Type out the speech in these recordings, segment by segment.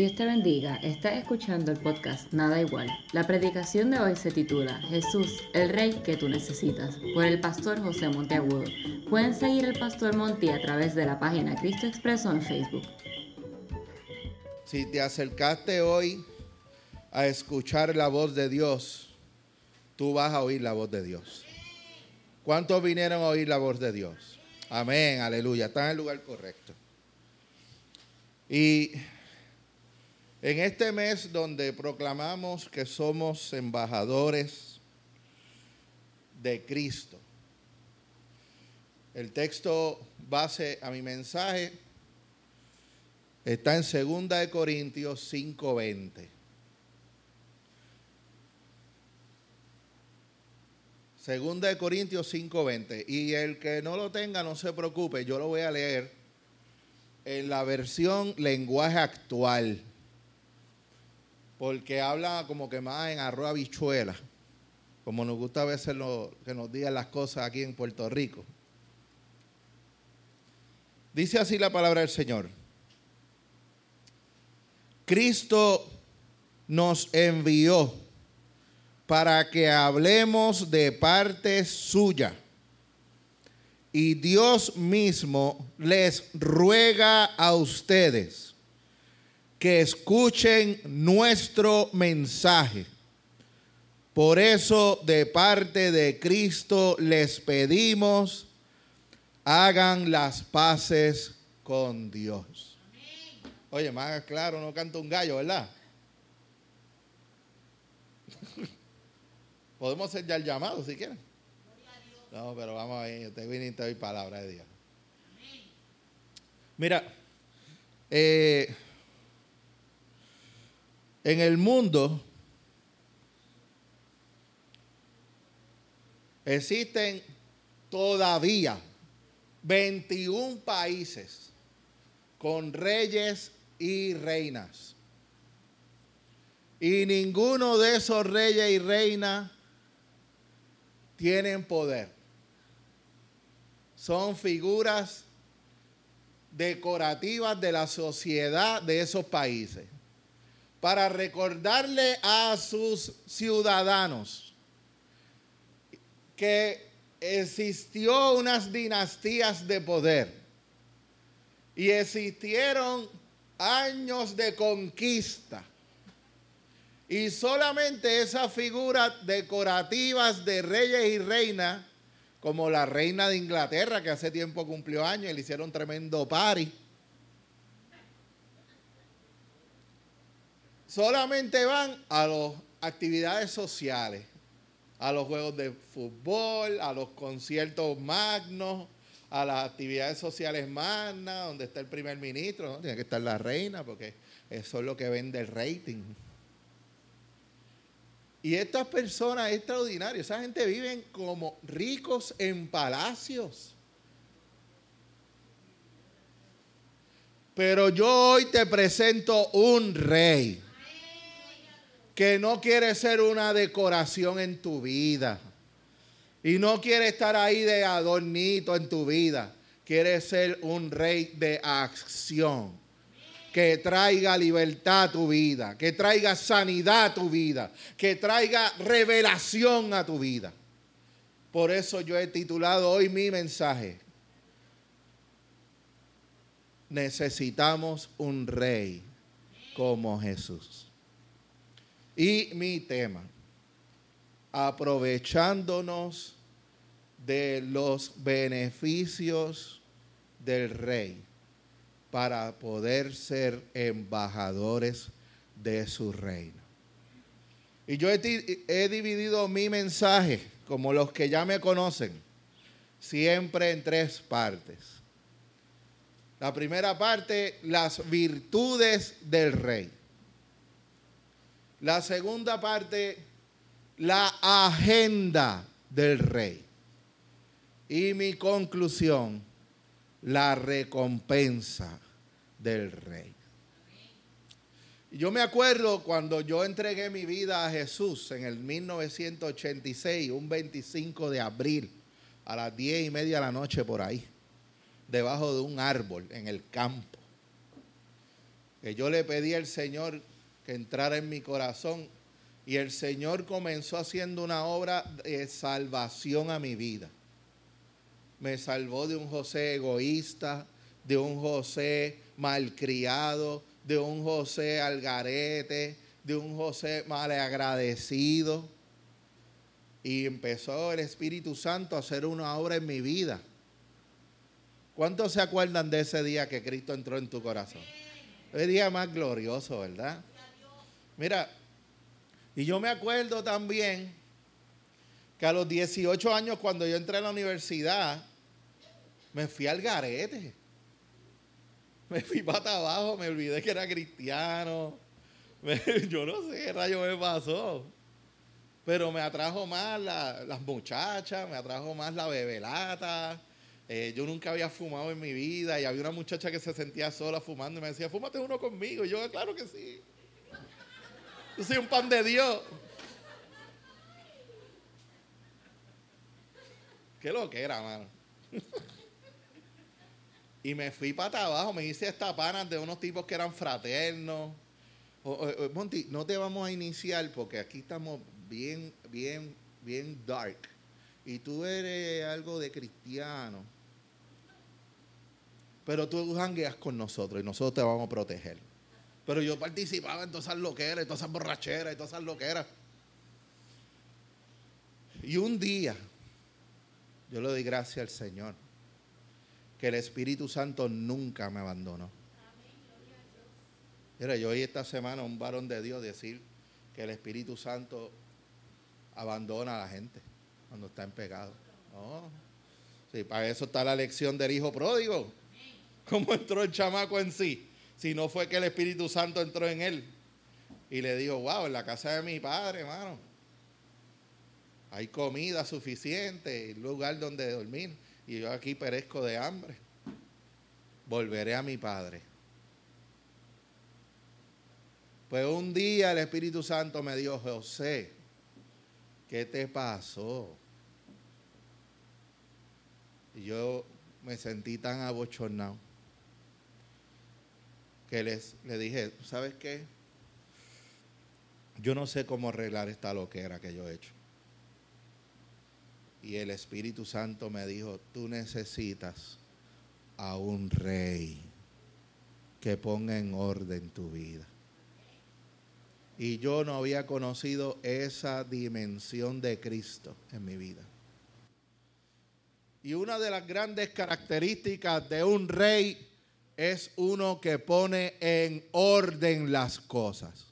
Dios te bendiga, estás escuchando el podcast Nada Igual. La predicación de hoy se titula Jesús, el Rey que tú necesitas, por el pastor José Monteagudo. Pueden seguir al pastor Monti a través de la página Cristo Expreso en Facebook. Si te acercaste hoy a escuchar la voz de Dios, tú vas a oír la voz de Dios. ¿Cuántos vinieron a oír la voz de Dios? Amén, aleluya. Está en el lugar correcto. Y en este mes donde proclamamos que somos embajadores de Cristo, el texto base a mi mensaje está en 2 de Corintios 5:20. Segunda de Corintios 5:20. Y el que no lo tenga, no se preocupe, yo lo voy a leer en la versión lenguaje actual porque habla como que más en arroz bichuela, como nos gusta a veces lo, que nos digan las cosas aquí en Puerto Rico. Dice así la palabra del Señor. Cristo nos envió para que hablemos de parte suya. Y Dios mismo les ruega a ustedes que escuchen nuestro mensaje. Por eso, de parte de Cristo, les pedimos, hagan las paces con Dios. Oye, más claro, no canta un gallo, ¿verdad? Podemos hacer ya el llamado si quieren. No, pero vamos a ver, te viene y te doy palabra de Dios. Mira, eh, en el mundo existen todavía 21 países con reyes y reinas. Y ninguno de esos reyes y reinas tienen poder. Son figuras decorativas de la sociedad de esos países para recordarle a sus ciudadanos que existió unas dinastías de poder y existieron años de conquista. Y solamente esas figuras decorativas de reyes y reinas, como la reina de Inglaterra, que hace tiempo cumplió años y le hicieron tremendo party, solamente van a las actividades sociales, a los juegos de fútbol, a los conciertos magnos, a las actividades sociales magnas, donde está el primer ministro, ¿no? tiene que estar la reina, porque eso es lo que vende el rating. Y estas personas extraordinarias, esa gente viven como ricos en palacios. Pero yo hoy te presento un rey que no quiere ser una decoración en tu vida. Y no quiere estar ahí de adornito en tu vida. Quiere ser un rey de acción. Que traiga libertad a tu vida. Que traiga sanidad a tu vida. Que traiga revelación a tu vida. Por eso yo he titulado hoy mi mensaje. Necesitamos un rey como Jesús. Y mi tema, aprovechándonos de los beneficios del rey para poder ser embajadores de su reino. Y yo he, dividido mi mensaje, como los que ya me conocen, siempre en tres partes. La primera parte, las virtudes del rey. La segunda parte, la agenda del rey. Y mi conclusión, la recompensa del rey. Yo me acuerdo cuando yo entregué mi vida a Jesús en el 1986, un 25 de abril, a las 10 y media de la noche por ahí, debajo de un árbol en el campo. que yo le pedí al Señor que entrara en mi corazón y el Señor comenzó haciendo una obra de salvación a mi vida. Me salvó de un José egoísta, de un José malcriado, de un José algarete, de un José malagradecido. Y empezó el Espíritu Santo a hacer una obra en mi vida. ¿Cuántos se acuerdan de ese día que Cristo entró en tu corazón? El día más glorioso, ¿verdad? Mira, y yo me acuerdo también que a los 18 años cuando yo entré a la universidad, me fui al garete. Me fui para abajo, me olvidé que era cristiano. yo no sé qué rayo me pasó. Pero me atrajo más las muchachas, me atrajo más la bebelata. Eh, yo nunca había fumado en mi vida y había una muchacha que se sentía sola fumando y me decía, fúmate uno conmigo. Y yo, claro que sí. Yo soy un pan de Dios. Qué lo que era, mano. y me fui para abajo, me hice esta pana de unos tipos que eran fraternos. Monty, no te vamos a iniciar porque aquí estamos bien, bien, bien dark. Y tú eres algo de cristiano. Pero tú jangueas con nosotros y nosotros te vamos a proteger. Pero yo participaba en todas esas loqueras, en todas esas borracheras, en todas esas loqueras. Y un día, yo le doy gracias al Señor, que el Espíritu Santo nunca me abandonó. Mira, yo oí esta semana a un varón de Dios decir que el Espíritu Santo abandona a la gente cuando está en pecado. No. Sí, para eso está la lección del hijo pródigo. ¿Cómo entró el chamaco en sí? Si no fue que el Espíritu Santo entró en él. Y le dijo, wow, en la casa de mi padre, hermano, hay comida suficiente, lugar donde dormir. Y yo aquí perezco de hambre. Volveré a mi padre. Pues un día el Espíritu Santo me dijo, José, ¿qué te pasó? Y yo me sentí tan abochornado que les, le dije, ¿sabes qué? Yo no sé cómo arreglar esta loquera que yo he hecho. Y el Espíritu Santo me dijo, tú necesitas a un rey que ponga en orden tu vida. Y yo no había conocido esa dimensión de Cristo en mi vida. Y una de las grandes características de un rey es uno que pone en orden las cosas.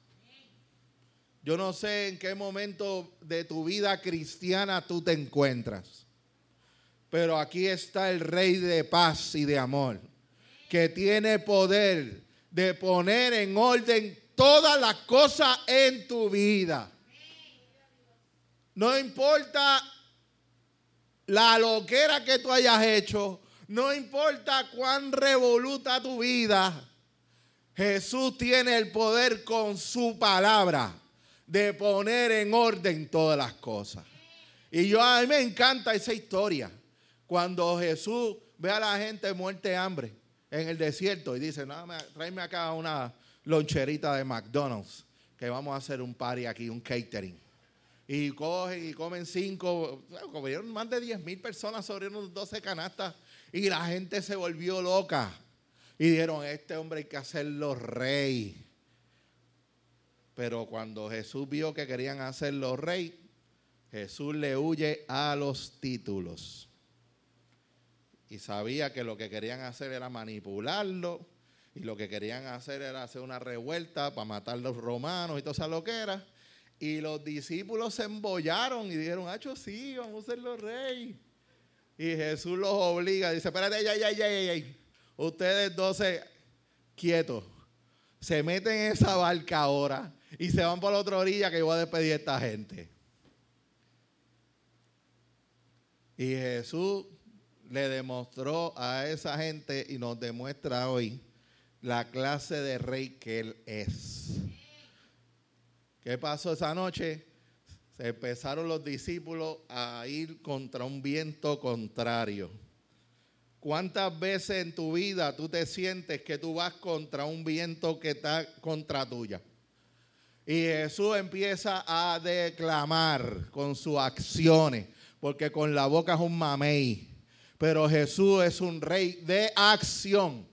Yo no sé en qué momento de tu vida cristiana tú te encuentras, pero aquí está el Rey de paz y de amor, que tiene poder de poner en orden todas las cosas en tu vida. No importa la loquera que tú hayas hecho, no importa cuán revoluta tu vida, Jesús tiene el poder con su palabra de poner en orden todas las cosas. Y yo a mí me encanta esa historia. Cuando Jesús ve a la gente muerte de hambre en el desierto y dice, no, tráeme acá una loncherita de McDonald's, que vamos a hacer un party aquí, un catering. Y cogen y comen cinco, comieron más de 10 mil personas sobre unos 12 canastas y la gente se volvió loca. Y dijeron, este hombre hay que hacerlo rey. Pero cuando Jesús vio que querían hacerlo rey, Jesús le huye a los títulos. Y sabía que lo que querían hacer era manipularlo. Y lo que querían hacer era hacer una revuelta para matar a los romanos y toda esa loquera. Y los discípulos se embollaron y dijeron, Hacho, sí, vamos a hacerlo rey. Y Jesús los obliga, dice, espérate, ya, ya, ya, ya, Ustedes doce quietos. Se meten en esa barca ahora y se van por la otra orilla que yo voy a despedir a esta gente. Y Jesús le demostró a esa gente y nos demuestra hoy la clase de rey que Él es. ¿Qué pasó esa noche? Empezaron los discípulos a ir contra un viento contrario. ¿Cuántas veces en tu vida tú te sientes que tú vas contra un viento que está contra tuya? Y Jesús empieza a declamar con sus acciones, porque con la boca es un mamey, pero Jesús es un rey de acción.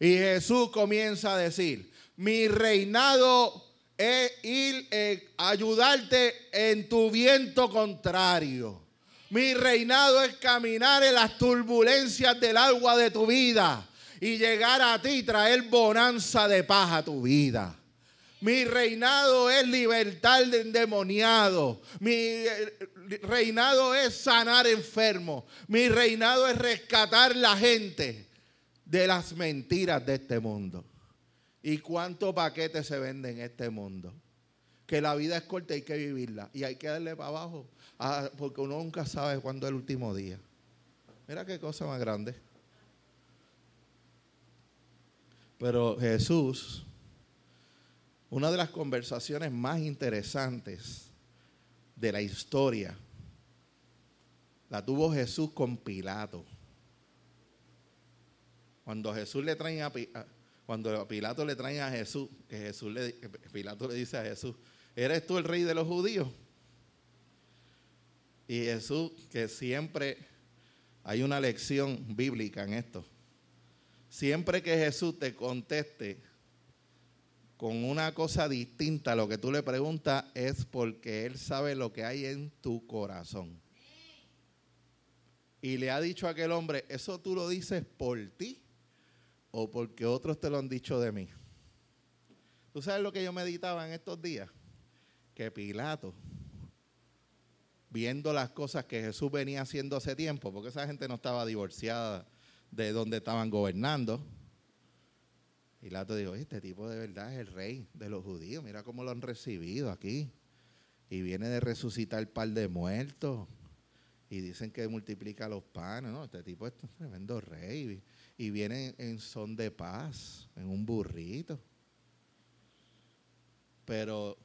Y Jesús comienza a decir, mi reinado es ir eh, ayudarte en tu viento contrario. Mi reinado es caminar en las turbulencias del agua de tu vida y llegar a ti y traer bonanza de paz a tu vida. Mi reinado es libertad de endemoniado. Mi eh, reinado es sanar enfermos. Mi reinado es rescatar la gente de las mentiras de este mundo. ¿Y cuántos paquetes se venden en este mundo? Que la vida es corta y hay que vivirla. Y hay que darle para abajo porque uno nunca sabe cuándo es el último día. Mira qué cosa más grande. Pero Jesús, una de las conversaciones más interesantes de la historia, la tuvo Jesús con Pilato. Cuando Jesús le trae a cuando Pilato le trae a Jesús, que Jesús le Pilato le dice a Jesús, ¿eres tú el rey de los judíos? Y Jesús, que siempre hay una lección bíblica en esto. Siempre que Jesús te conteste con una cosa distinta a lo que tú le preguntas, es porque Él sabe lo que hay en tu corazón. Y le ha dicho a aquel hombre, ¿eso tú lo dices por ti o porque otros te lo han dicho de mí? ¿Tú sabes lo que yo meditaba en estos días? Que Pilato viendo las cosas que Jesús venía haciendo hace tiempo, porque esa gente no estaba divorciada de donde estaban gobernando. Pilato dijo, este tipo de verdad es el rey de los judíos, mira cómo lo han recibido aquí. Y viene de resucitar par de muertos. Y dicen que multiplica los panes, ¿no? Este tipo es un tremendo rey. Y viene en son de paz, en un burrito. Pero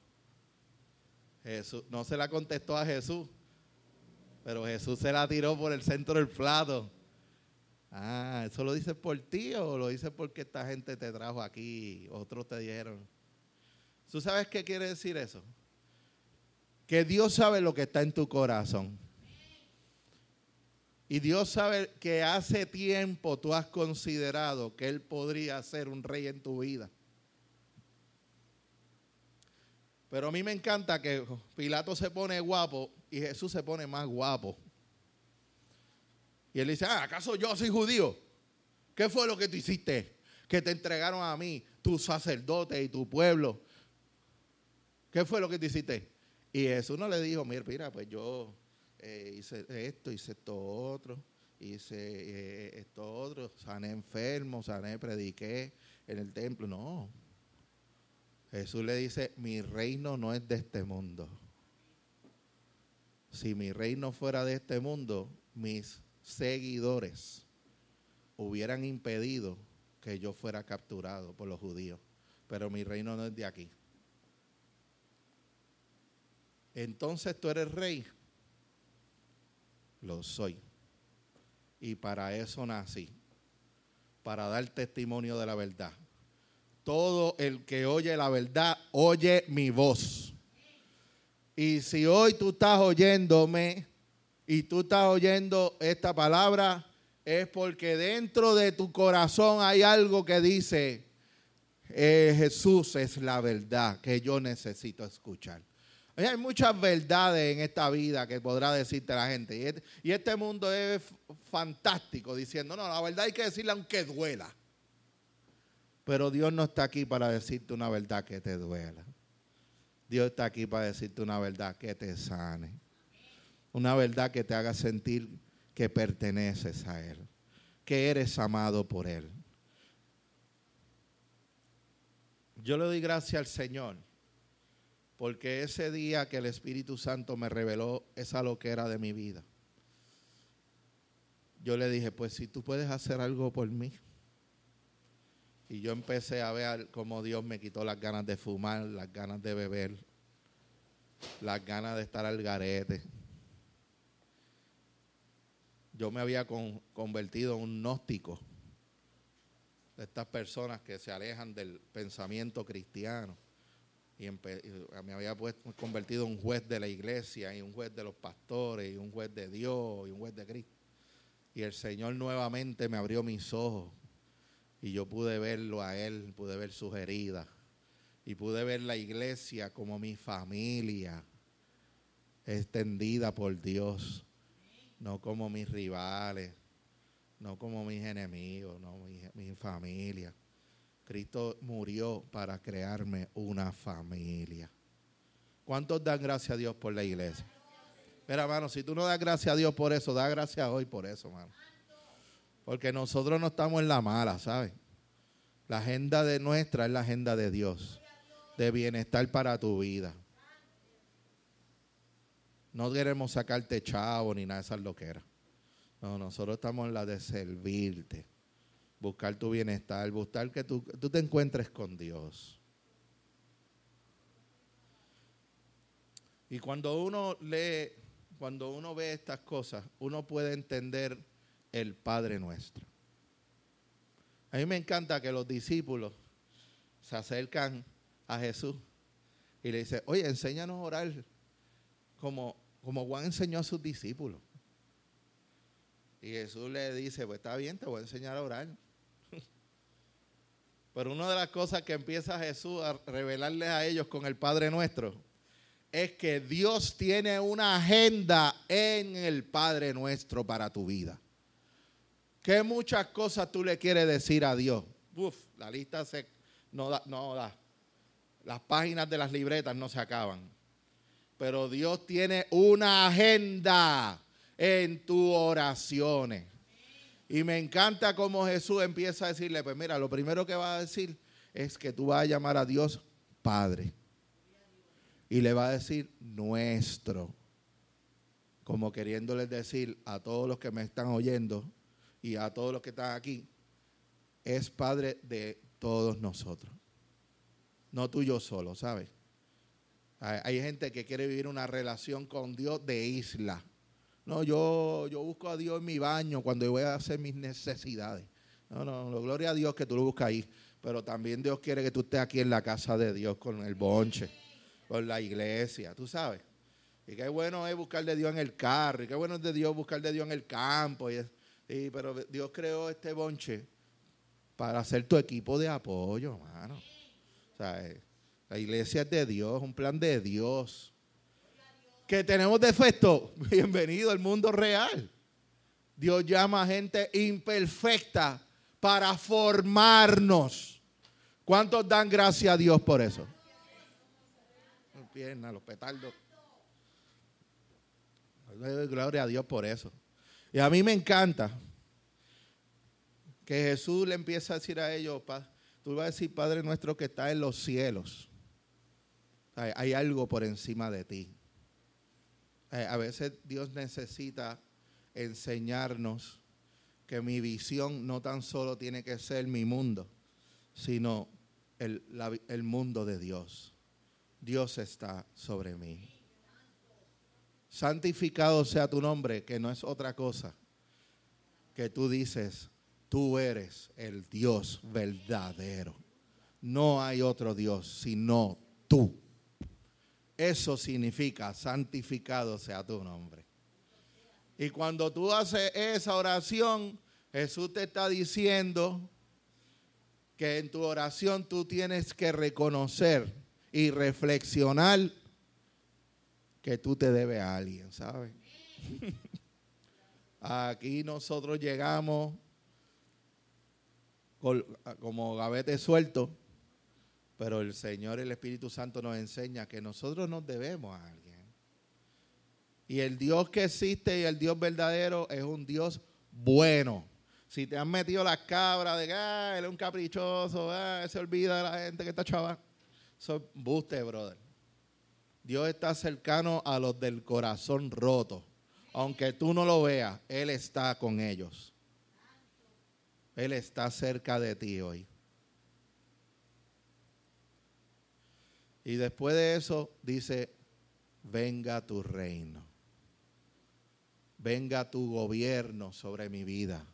Jesús no se la contestó a Jesús. Pero Jesús se la tiró por el centro del plato. Ah, ¿eso lo dices por ti o lo dices porque esta gente te trajo aquí? Otros te dijeron. ¿Tú sabes qué quiere decir eso? Que Dios sabe lo que está en tu corazón. Y Dios sabe que hace tiempo tú has considerado que Él podría ser un rey en tu vida. Pero a mí me encanta que Pilato se pone guapo y Jesús se pone más guapo. Y él dice, ah, ¿acaso yo soy judío? ¿Qué fue lo que tú hiciste? Que te entregaron a mí, tus sacerdotes y tu pueblo. ¿Qué fue lo que tú hiciste? Y Jesús no le dijo, mira, mira, pues yo eh, hice esto, hice esto otro, hice eh, esto otro, sané enfermos, sané, prediqué en el templo. No. Jesús le dice, mi reino no es de este mundo si mi reino fuera de este mundo, mis seguidores hubieran impedido que yo fuera capturado por los judíos. Pero mi reino no es de aquí. Entonces tú eres rey. Lo soy. Y para eso nací. Para dar testimonio de la verdad. Todo el que oye la verdad, oye mi voz. Y si hoy tú estás oyéndome y tú estás oyendo esta palabra, es porque dentro de tu corazón hay algo que dice, eh, Jesús es la verdad que yo necesito escuchar. Hay muchas verdades en esta vida que podrá decirte la gente. Y este, este mundo es fantástico diciendo, no, la verdad hay que decirla aunque duela. Pero Dios no está aquí para decirte una verdad que te duela. Dios está aquí para decirte una verdad que te sane. Una verdad que te haga sentir que perteneces a Él, que eres amado por Él. Yo le doy gracias al Señor porque ese día que el Espíritu Santo me reveló esa loquera de mi vida, yo le dije, pues si tú puedes hacer algo por mí. Y yo empecé a ver cómo Dios me quitó las ganas de fumar, las ganas de beber, las ganas de estar al garete. yo me había convertido en un gnóstico. De estas personas que se alejan del pensamiento cristiano. Y me había convertido en un juez de la iglesia y un juez de los pastores y un juez de Dios y un juez de Cristo. Y el Señor nuevamente me abrió mis ojos y yo pude verlo a Él, pude ver sus heridas y pude ver la iglesia como mi familia extendida por Dios, no como mis rivales, no como mis enemigos, no mi, mi familia. Cristo murió para crearme una familia. ¿Cuántos dan gracias a Dios por la iglesia? Mira, hermano, si tú no das gracias a Dios por eso, da gracias hoy por eso, hermano. Porque nosotros no estamos en la mala, ¿sabes? La agenda de nuestra es la agenda de Dios, de bienestar para tu vida. No queremos sacarte chavo ni nada de esas loqueras. No, nosotros estamos en la de servirte, buscar tu bienestar, buscar que tú, tú te encuentres con Dios. Y cuando uno lee, cuando uno ve estas cosas, uno puede entender el Padre nuestro. A mí me encanta que los discípulos se acercan a Jesús y le dicen, oye, enséñanos a orar como, como Juan enseñó a sus discípulos. Y Jesús le dice, pues está bien, te voy a enseñar a orar. Pero una de las cosas que empieza Jesús a revelarles a ellos con el Padre Nuestro es que Dios tiene una agenda en el Padre Nuestro para tu vida. ¿Qué muchas cosas tú le quieres decir a Dios? Uf, la lista se, no, da, no da. Las páginas de las libretas no se acaban. Pero Dios tiene una agenda en tus oraciones. Y me encanta cómo Jesús empieza a decirle, pues mira, lo primero que va a decir es que tú vas a llamar a Dios Padre. Y le va a decir nuestro. Como queriéndoles decir a todos los que me están oyendo, y a todos los que están aquí, es Padre de todos nosotros. No tú y yo solo, ¿sabes? Hay, gente que quiere vivir una relación con Dios de isla. No, yo, yo busco a Dios en mi baño cuando voy a hacer mis necesidades. No, no, gloria a Dios que tú lo buscas ahí. Pero también Dios quiere que tú estés aquí en la casa de Dios con el bonche, con la iglesia, tú sabes. Y qué bueno es buscar de Dios en el carro, y qué bueno es de Dios buscar de Dios en el campo. Y y, pero Dios creó este bonche para ser tu equipo de apoyo, hermano. O sea, eh, la iglesia es de Dios, un plan de Dios. Que tenemos defecto, bienvenido al mundo real. Dios llama a gente imperfecta para formarnos. ¿Cuántos dan gracias a Dios por eso? Piernas, los petardos. Gloria a Dios por eso. Y a mí me encanta que Jesús le empieza a decir a ellos, tú vas a decir, Padre nuestro que está en los cielos. Hay, algo por encima de ti. A veces Dios necesita enseñarnos que mi visión no tan solo tiene que ser mi mundo, sino el, el mundo de Dios. Dios está sobre mí santificado sea tu nombre, que no es otra cosa que tú dices, tú eres el Dios verdadero. No hay otro Dios sino tú. Eso significa santificado sea tu nombre. Y cuando tú haces esa oración, Jesús te está diciendo que en tu oración tú tienes que reconocer y reflexionar que tú te debes a alguien, ¿sabes? Aquí nosotros llegamos como gavete suelto, pero el Señor, el Espíritu Santo nos enseña que nosotros nos debemos a alguien. Y el Dios que existe y el Dios verdadero es un Dios bueno. Si te han metido las cabras de que ah, él es un caprichoso, ah, se olvida de la gente que está chaval, eso es buste, brother. Dios está cercano a los del corazón roto. Aunque tú no lo veas, Él está con ellos. Él está cerca de ti hoy. Y después de eso dice, venga tu reino. venga tu gobierno sobre mi vida.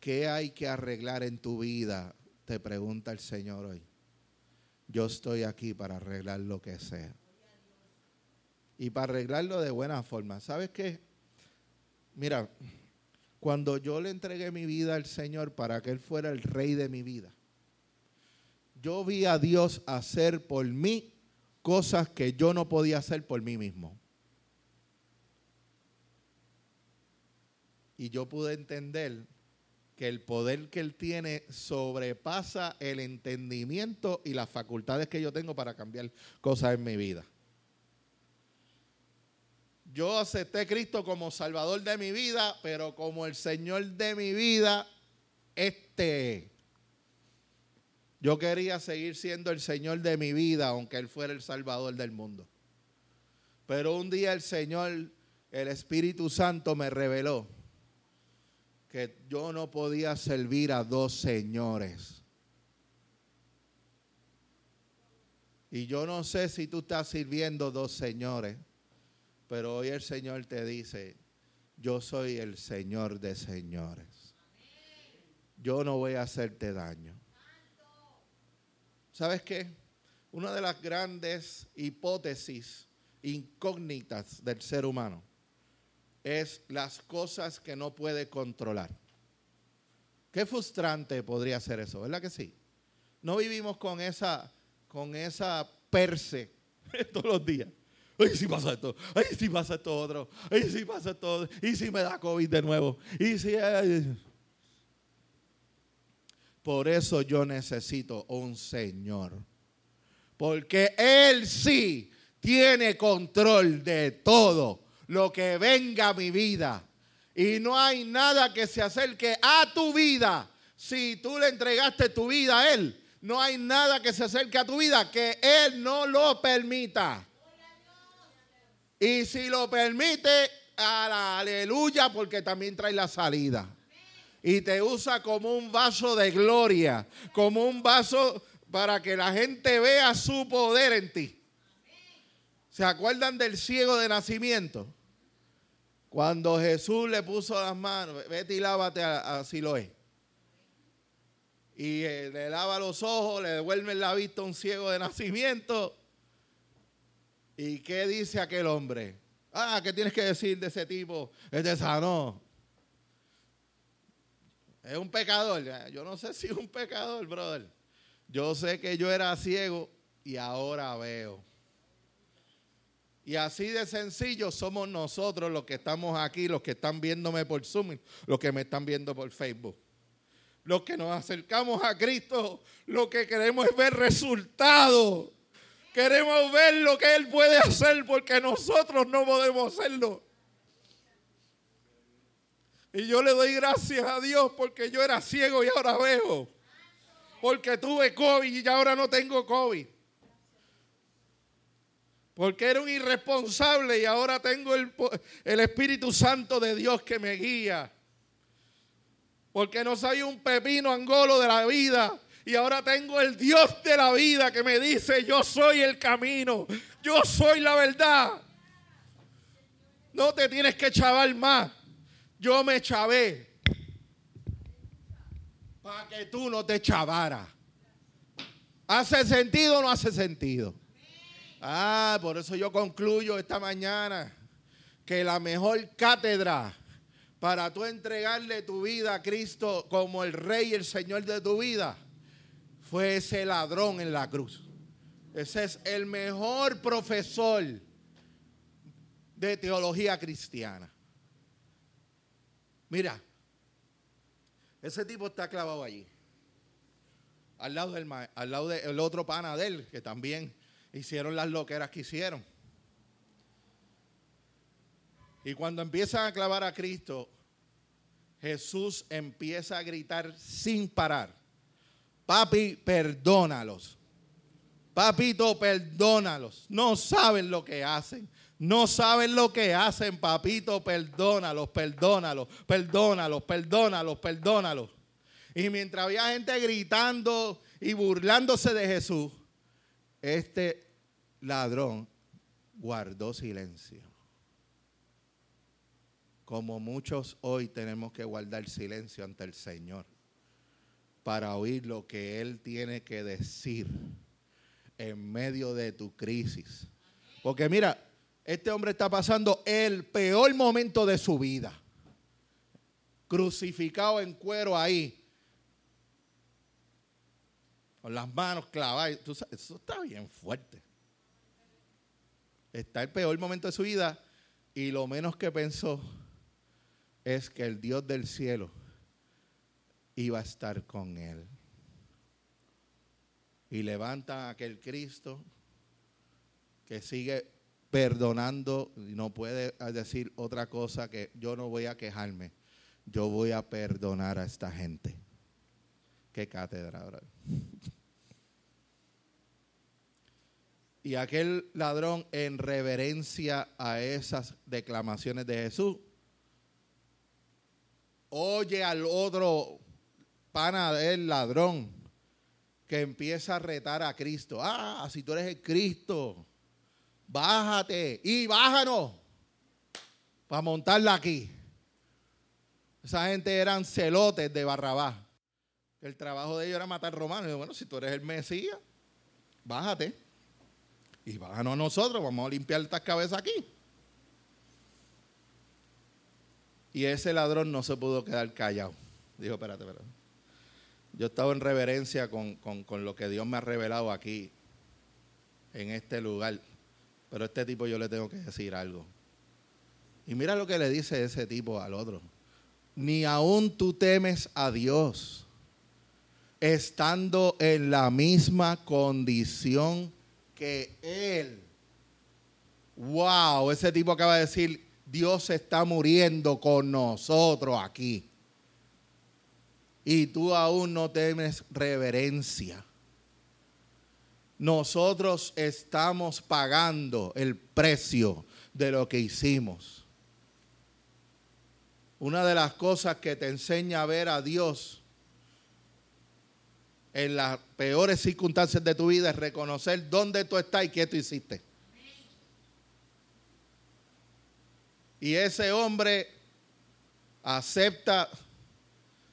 ¿Qué hay que arreglar en tu vida? Te pregunta el Señor hoy. Yo estoy aquí para arreglar lo que sea. Y para arreglarlo de buena forma. ¿Sabes qué? Mira, cuando yo le entregué mi vida al Señor para que Él fuera el rey de mi vida, yo vi a Dios hacer por mí cosas que yo no podía hacer por mí mismo. Y yo pude entender que el poder que Él tiene sobrepasa el entendimiento y las facultades que yo tengo para cambiar cosas en mi vida. Yo acepté a Cristo como Salvador de mi vida, pero como el Señor de mi vida, este. Yo quería seguir siendo el Señor de mi vida, aunque Él fuera el Salvador del mundo. Pero un día el Señor, el Espíritu Santo me reveló que yo no podía servir a dos señores. Y yo no sé si tú estás sirviendo dos señores, pero hoy el Señor te dice, yo soy el Señor de señores. Yo no voy a hacerte daño. ¿Sabes qué? Una de las grandes hipótesis incógnitas del ser humano es las cosas que no puede controlar. Qué frustrante podría ser eso, ¿verdad que sí? No vivimos con esa, con esa perse todos los días. Ay, si pasa esto, ay, si pasa esto otro, ay, si pasa esto, y si me da COVID de nuevo, y si... Por eso yo necesito un Señor. Porque Él sí tiene control de todo lo que venga a mi vida. Y no hay nada que se acerque a tu vida. Si tú le entregaste tu vida a Él, no hay nada que se acerque a tu vida que Él no lo permita. Y si lo permite, aleluya, porque también trae la salida. Y te usa como un vaso de gloria, como un vaso para que la gente vea su poder en ti. ¿Se acuerdan del ciego de nacimiento? Cuando Jesús le puso las manos, vete y lávate a, Siloé. Y eh, le lava los ojos, le devuelve la vista a un ciego de nacimiento. ¿Y qué dice aquel hombre? Ah, ¿qué tienes que decir de ese tipo? Este sanó. Es un pecador. Yo no sé si es un pecador, brother. Yo sé que yo era ciego y ahora veo. Y así de sencillo somos nosotros los que estamos aquí, los que están viéndome por Zoom, los que me están viendo por Facebook. Los que nos acercamos a Cristo, lo que queremos es ver resultados. Queremos ver lo que Él puede hacer porque nosotros no podemos hacerlo. Y yo le doy gracias a Dios porque yo era ciego y ahora veo. Porque tuve COVID y ahora no tengo COVID. Porque era un irresponsable y ahora tengo el, el, Espíritu Santo de Dios que me guía. Porque no soy un pepino angolo de la vida. Y ahora tengo el Dios de la vida que me dice, yo soy el camino, yo soy la verdad. No te tienes que chavar más. Yo me chavé para que tú no te chavaras. ¿Hace sentido o no hace sentido? Ah, por eso yo concluyo esta mañana que la mejor cátedra para tú entregarle tu vida a Cristo como el Rey y el Señor de tu vida fue ese ladrón en la cruz. Ese es el mejor profesor de teología cristiana. Mira, ese tipo está clavado allí. Al lado del, al lado del otro pana de él, que también hicieron las loqueras que hicieron. Y cuando empiezan a clavar a Cristo, Jesús empieza a gritar sin parar. Papi, perdónalos. Papito, perdónalos. No saben lo que hacen. No saben lo que hacen, papito, perdónalos, perdónalos, perdónalos, perdónalos, perdónalos. Y mientras había gente gritando y burlándose de Jesús, este ladrón guardó silencio. como muchos hoy tenemos que guardar silencio ante el Señor para oír lo que Él tiene que decir en medio de tu crisis. Porque mira, este hombre está pasando el peor momento de su vida. Crucificado en cuero ahí. Con las manos clavadas. eso está bien fuerte. Está el peor momento de su vida y lo menos que pensó es que el Dios del cielo iba a estar con él. Y levanta a aquel Cristo que sigue perdonando no puede decir otra cosa que yo no voy a quejarme, yo voy a perdonar a esta gente. Qué cátedra, Y aquel ladrón en reverencia a esas declamaciones de Jesús, oye al otro pana del ladrón que empieza a retar a Cristo. Ah, si tú eres el Cristo, bájate y bájanos para montarla aquí. Esa gente eran celotes de Barrabás. El trabajo de ellos era matar romanos. Y bueno, si tú eres el Mesías, bájate. Y bájanos a nosotros, vamos a limpiar estas cabezas aquí. Y ese ladrón no se pudo quedar callado. Dijo, espérate, espérate. Yo estaba en reverencia con, con lo que Dios me ha revelado aquí, en este lugar. Pero a este tipo yo le tengo que decir algo. Y mira lo que le dice ese tipo al otro. Ni aún tú temes a Dios, estando en la misma condición que Él. Wow, ese tipo acaba de decir, Dios está muriendo con nosotros aquí. Y tú aún no temes reverencia. Nosotros estamos pagando el precio de lo que hicimos. Una de las cosas que te enseña a ver a Dios en las peores circunstancias de tu vida es reconocer dónde tú estás y qué tú hiciste. Y ese hombre acepta,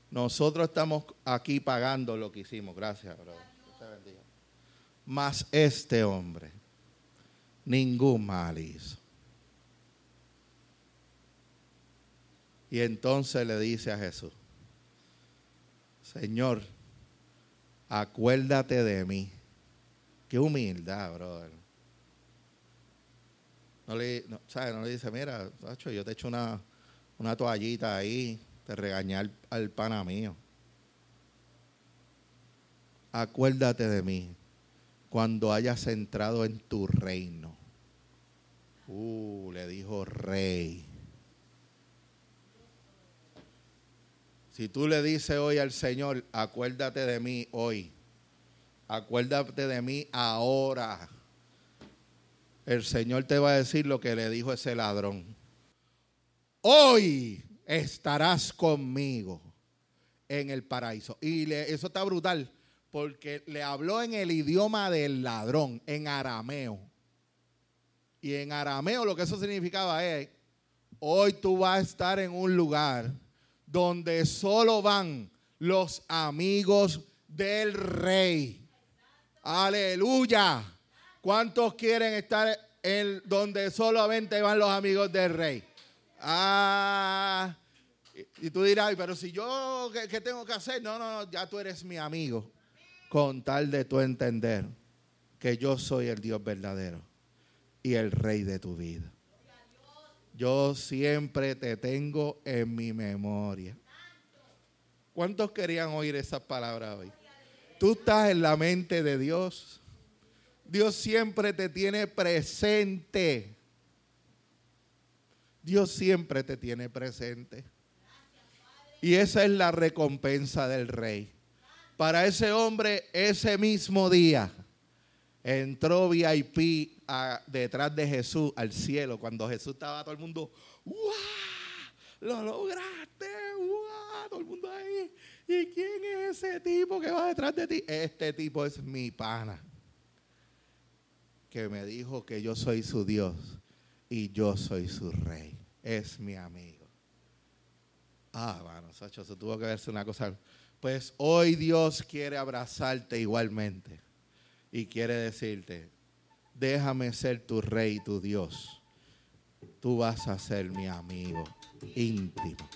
nosotros estamos aquí pagando lo que hicimos. Gracias, bro. Mas este hombre, ningún mal hizo. Y entonces le dice a Jesús, Señor, acuérdate de mí. Qué humildad, brother. No le, no, no le dice, mira, yo te echo una, una toallita ahí, te regañé al, al pana mío. Acuérdate de mí cuando hayas entrado en tu reino. Uh, le dijo rey. Si tú le dices hoy al Señor, acuérdate de mí hoy, acuérdate de mí ahora el Señor te va a decir lo que le dijo ese ladrón. Hoy estarás conmigo en el paraíso. Y eso está brutal, porque le habló en el idioma del ladrón, en arameo. Y en arameo lo que eso significaba es, hoy tú vas a estar en un lugar donde solo van los amigos del rey. Aleluya. ¿Cuántos quieren estar en donde solamente van los amigos del rey? Ah, y tú dirás, pero si yo, ¿qué, tengo que hacer? No, no, no, ya tú eres mi amigo. Con tal de tú entender que yo soy el Dios verdadero y el rey de tu vida. Yo siempre te tengo en mi memoria. ¿Cuántos querían oír esas palabras hoy? Tú estás en la mente de Dios. Dios siempre te tiene presente. Dios siempre te tiene presente. Y esa es la recompensa del rey. Para ese hombre, ese mismo día, entró VIP detrás de Jesús al cielo. Cuando Jesús estaba todo el mundo, ¡Wow! ¡Lo lograste! ¡Wow! Todo el mundo ahí. ¿Y quién es ese tipo que va detrás de ti? Este tipo es mi pana que me dijo que yo soy su Dios y yo soy su rey. Es mi amigo. Ah, bueno, Sacho, eso tuvo que verse una cosa. Pues hoy Dios quiere abrazarte igualmente y quiere decirte, déjame ser tu rey, tu Dios. Tú vas a ser mi amigo íntimo.